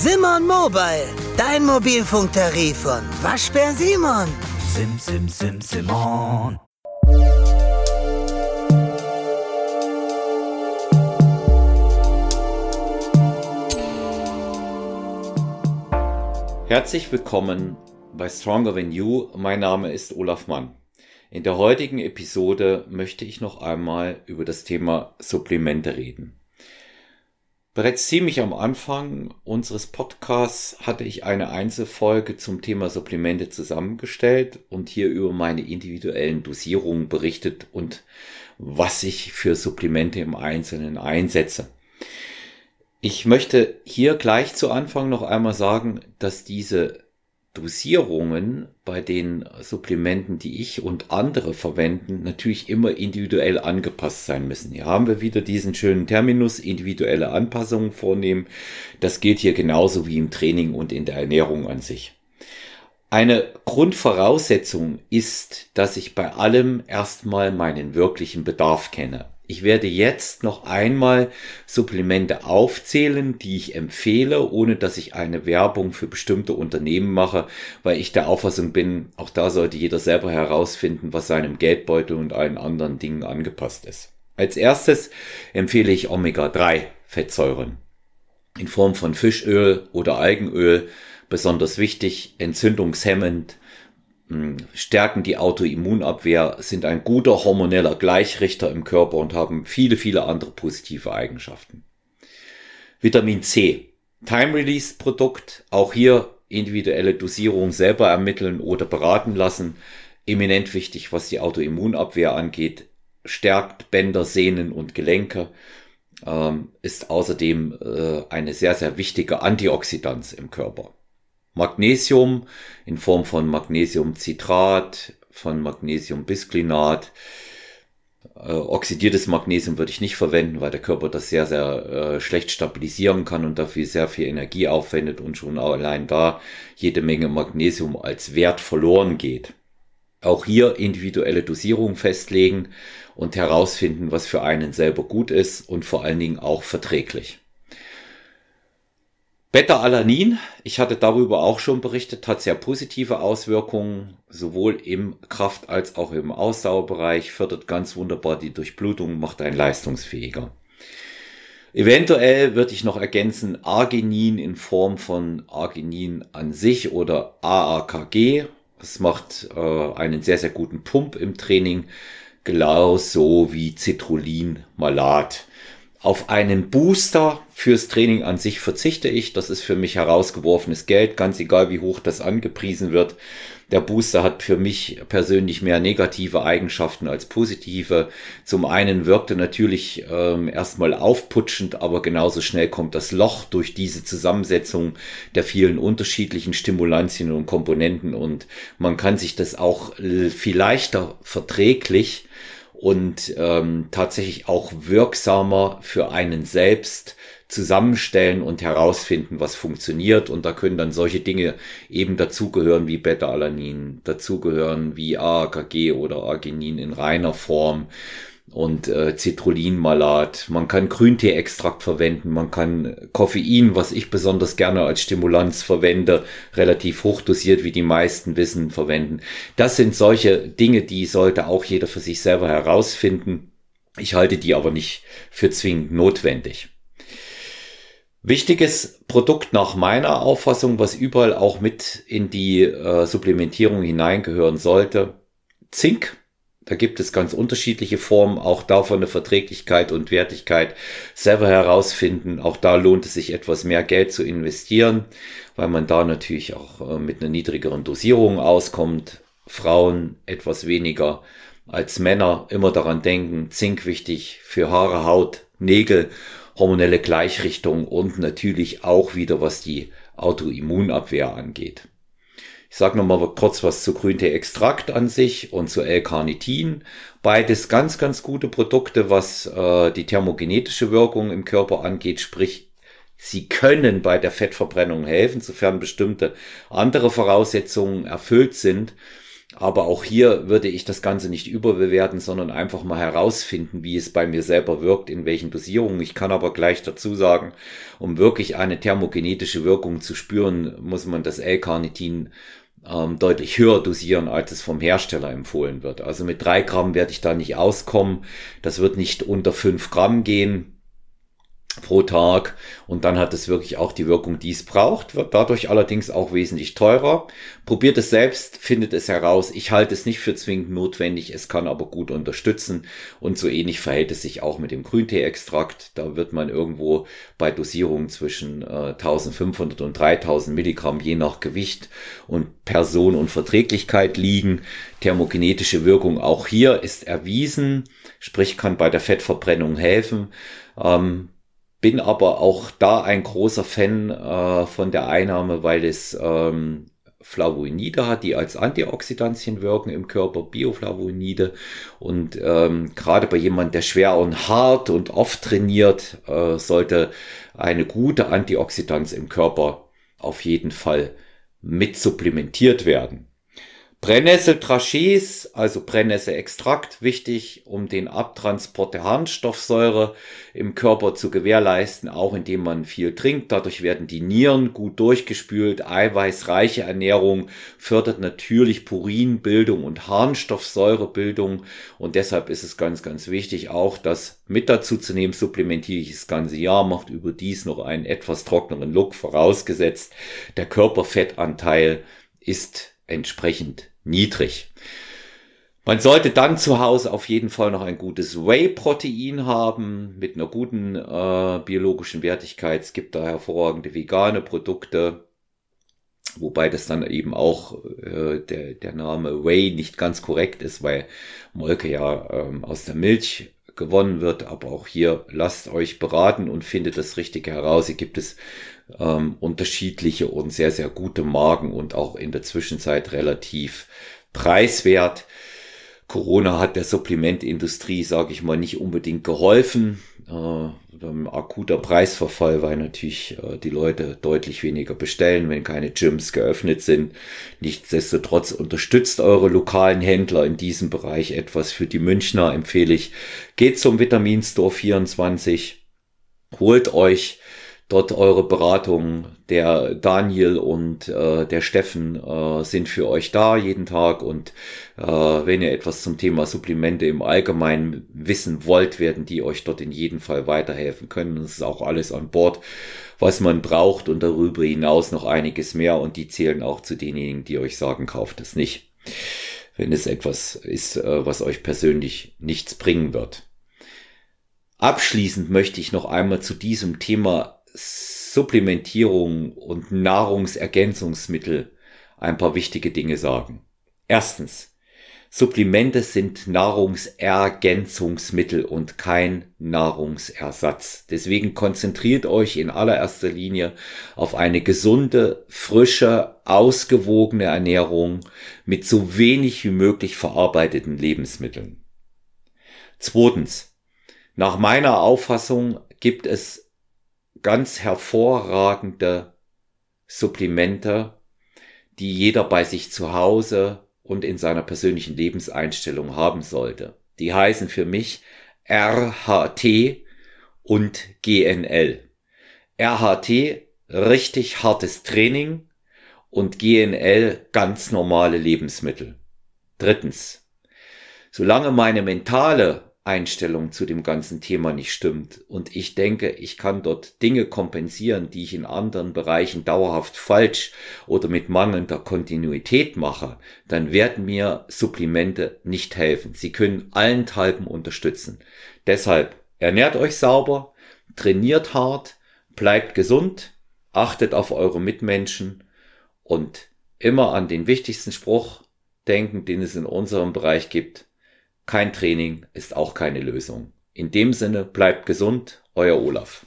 Simon Mobile, dein Mobilfunktarif von Waschbär Simon. Sim, sim, sim, Simon. Herzlich willkommen bei Stronger Than You. Mein Name ist Olaf Mann. In der heutigen Episode möchte ich noch einmal über das Thema Supplemente reden. Bereits ziemlich am Anfang unseres Podcasts hatte ich eine Einzelfolge zum Thema Supplemente zusammengestellt und hier über meine individuellen Dosierungen berichtet und was ich für Supplemente im Einzelnen einsetze. Ich möchte hier gleich zu Anfang noch einmal sagen, dass diese Dosierungen bei den Supplementen, die ich und andere verwenden, natürlich immer individuell angepasst sein müssen. Hier haben wir wieder diesen schönen Terminus, individuelle Anpassungen vornehmen. Das gilt hier genauso wie im Training und in der Ernährung an sich. Eine Grundvoraussetzung ist, dass ich bei allem erstmal meinen wirklichen Bedarf kenne. Ich werde jetzt noch einmal Supplemente aufzählen, die ich empfehle, ohne dass ich eine Werbung für bestimmte Unternehmen mache, weil ich der Auffassung bin, auch da sollte jeder selber herausfinden, was seinem Geldbeutel und allen anderen Dingen angepasst ist. Als erstes empfehle ich Omega-3 Fettsäuren in Form von Fischöl oder Algenöl, besonders wichtig, entzündungshemmend, stärken die Autoimmunabwehr, sind ein guter hormoneller Gleichrichter im Körper und haben viele, viele andere positive Eigenschaften. Vitamin C, Time-Release-Produkt, auch hier individuelle Dosierung selber ermitteln oder beraten lassen. Eminent wichtig, was die Autoimmunabwehr angeht, stärkt Bänder, Sehnen und Gelenke, ähm, ist außerdem äh, eine sehr, sehr wichtige Antioxidanz im Körper. Magnesium in Form von Magnesiumcitrat, von Magnesiumbisglinat. Äh, oxidiertes Magnesium würde ich nicht verwenden, weil der Körper das sehr, sehr äh, schlecht stabilisieren kann und dafür sehr viel Energie aufwendet und schon allein da jede Menge Magnesium als Wert verloren geht. Auch hier individuelle Dosierung festlegen und herausfinden, was für einen selber gut ist und vor allen Dingen auch verträglich. Beta-Alanin, ich hatte darüber auch schon berichtet, hat sehr positive Auswirkungen, sowohl im Kraft- als auch im Ausdauerbereich, fördert ganz wunderbar die Durchblutung, macht einen leistungsfähiger. Eventuell würde ich noch ergänzen Arginin in Form von Arginin an sich oder AAKG. Das macht äh, einen sehr, sehr guten Pump im Training, genauso wie Citrullin Malat. Auf einen Booster fürs Training an sich verzichte ich. Das ist für mich herausgeworfenes Geld, ganz egal wie hoch das angepriesen wird. Der Booster hat für mich persönlich mehr negative Eigenschaften als positive. Zum einen wirkt er natürlich ähm, erstmal aufputschend, aber genauso schnell kommt das Loch durch diese Zusammensetzung der vielen unterschiedlichen Stimulantien und Komponenten und man kann sich das auch viel leichter verträglich und ähm, tatsächlich auch wirksamer für einen selbst zusammenstellen und herausfinden, was funktioniert. Und da können dann solche Dinge eben dazugehören wie Beta-Alanin, dazugehören wie AKG oder Arginin in reiner Form und äh, Citrulinmalat. Man kann Grüntee-Extrakt verwenden, man kann Koffein, was ich besonders gerne als Stimulanz verwende, relativ hochdosiert, wie die meisten wissen, verwenden. Das sind solche Dinge, die sollte auch jeder für sich selber herausfinden. Ich halte die aber nicht für zwingend notwendig. Wichtiges Produkt nach meiner Auffassung, was überall auch mit in die äh, Supplementierung hineingehören sollte, Zink da gibt es ganz unterschiedliche Formen, auch davon eine Verträglichkeit und Wertigkeit selber herausfinden. Auch da lohnt es sich etwas mehr Geld zu investieren, weil man da natürlich auch äh, mit einer niedrigeren Dosierung auskommt. Frauen etwas weniger als Männer immer daran denken, Zink wichtig für Haare, Haut, Nägel, hormonelle Gleichrichtung und natürlich auch wieder was die Autoimmunabwehr angeht. Ich sage nochmal kurz was zu Grüntee-Extrakt an sich und zu L-Carnitin. Beides ganz, ganz gute Produkte, was äh, die thermogenetische Wirkung im Körper angeht, sprich Sie können bei der Fettverbrennung helfen, sofern bestimmte andere Voraussetzungen erfüllt sind. Aber auch hier würde ich das Ganze nicht überbewerten, sondern einfach mal herausfinden, wie es bei mir selber wirkt, in welchen Dosierungen. Ich kann aber gleich dazu sagen, um wirklich eine thermogenetische Wirkung zu spüren, muss man das L-Carnitin ähm, deutlich höher dosieren, als es vom Hersteller empfohlen wird. Also mit drei Gramm werde ich da nicht auskommen. Das wird nicht unter fünf Gramm gehen pro Tag und dann hat es wirklich auch die Wirkung, die es braucht, wird dadurch allerdings auch wesentlich teurer. Probiert es selbst, findet es heraus. Ich halte es nicht für zwingend notwendig, es kann aber gut unterstützen und so ähnlich verhält es sich auch mit dem Grüntee-Extrakt. Da wird man irgendwo bei Dosierungen zwischen äh, 1500 und 3000 Milligramm je nach Gewicht und Person und Verträglichkeit liegen. Thermogenetische Wirkung auch hier ist erwiesen, sprich kann bei der Fettverbrennung helfen. Ähm, bin aber auch da ein großer Fan äh, von der Einnahme, weil es ähm, Flavonoide hat, die als Antioxidantien wirken im Körper, Bioflavonoide. Und ähm, gerade bei jemand, der schwer und hart und oft trainiert, äh, sollte eine gute Antioxidanz im Körper auf jeden Fall mit supplementiert werden. Brennnesseltrachés, also Brennnesselextrakt, wichtig, um den Abtransport der Harnstoffsäure im Körper zu gewährleisten, auch indem man viel trinkt. Dadurch werden die Nieren gut durchgespült. Eiweißreiche Ernährung fördert natürlich Purinbildung und Harnstoffsäurebildung. Und deshalb ist es ganz, ganz wichtig, auch das mit dazu zu nehmen. Supplementiere ich das ganze Jahr, macht überdies noch einen etwas trockneren Look, vorausgesetzt der Körperfettanteil ist entsprechend niedrig. Man sollte dann zu Hause auf jeden Fall noch ein gutes Whey-Protein haben mit einer guten äh, biologischen Wertigkeit. Es gibt da hervorragende vegane Produkte, wobei das dann eben auch äh, der, der Name Whey nicht ganz korrekt ist, weil Molke ja ähm, aus der Milch gewonnen wird. Aber auch hier lasst euch beraten und findet das Richtige heraus. Hier gibt es ähm, unterschiedliche und sehr, sehr gute Marken und auch in der Zwischenzeit relativ preiswert. Corona hat der Supplementindustrie, sage ich mal, nicht unbedingt geholfen. Äh, akuter Preisverfall, weil natürlich äh, die Leute deutlich weniger bestellen, wenn keine Gyms geöffnet sind. Nichtsdestotrotz unterstützt eure lokalen Händler in diesem Bereich etwas. Für die Münchner empfehle ich, geht zum Vitamin Store 24, holt euch dort eure Beratungen. Der Daniel und äh, der Steffen äh, sind für euch da jeden Tag und äh, wenn ihr etwas zum Thema Supplemente im Allgemeinen wissen wollt, werden die euch dort in jedem Fall weiterhelfen können. Das ist auch alles an Bord, was man braucht und darüber hinaus noch einiges mehr und die zählen auch zu denjenigen, die euch sagen, kauft es nicht. Wenn es etwas ist, äh, was euch persönlich nichts bringen wird. Abschließend möchte ich noch einmal zu diesem Thema Supplementierung und Nahrungsergänzungsmittel ein paar wichtige Dinge sagen. Erstens, Supplemente sind Nahrungsergänzungsmittel und kein Nahrungsersatz. Deswegen konzentriert euch in allererster Linie auf eine gesunde, frische, ausgewogene Ernährung mit so wenig wie möglich verarbeiteten Lebensmitteln. Zweitens, nach meiner Auffassung gibt es ganz hervorragende Supplemente, die jeder bei sich zu Hause und in seiner persönlichen Lebenseinstellung haben sollte. Die heißen für mich RHT und GNL. RHT richtig hartes Training und GNL ganz normale Lebensmittel. Drittens. Solange meine mentale Einstellung zu dem ganzen Thema nicht stimmt. Und ich denke, ich kann dort Dinge kompensieren, die ich in anderen Bereichen dauerhaft falsch oder mit mangelnder Kontinuität mache, dann werden mir Supplemente nicht helfen. Sie können allenthalben unterstützen. Deshalb ernährt euch sauber, trainiert hart, bleibt gesund, achtet auf eure Mitmenschen und immer an den wichtigsten Spruch denken, den es in unserem Bereich gibt kein Training ist auch keine Lösung. In dem Sinne bleibt gesund, euer Olaf.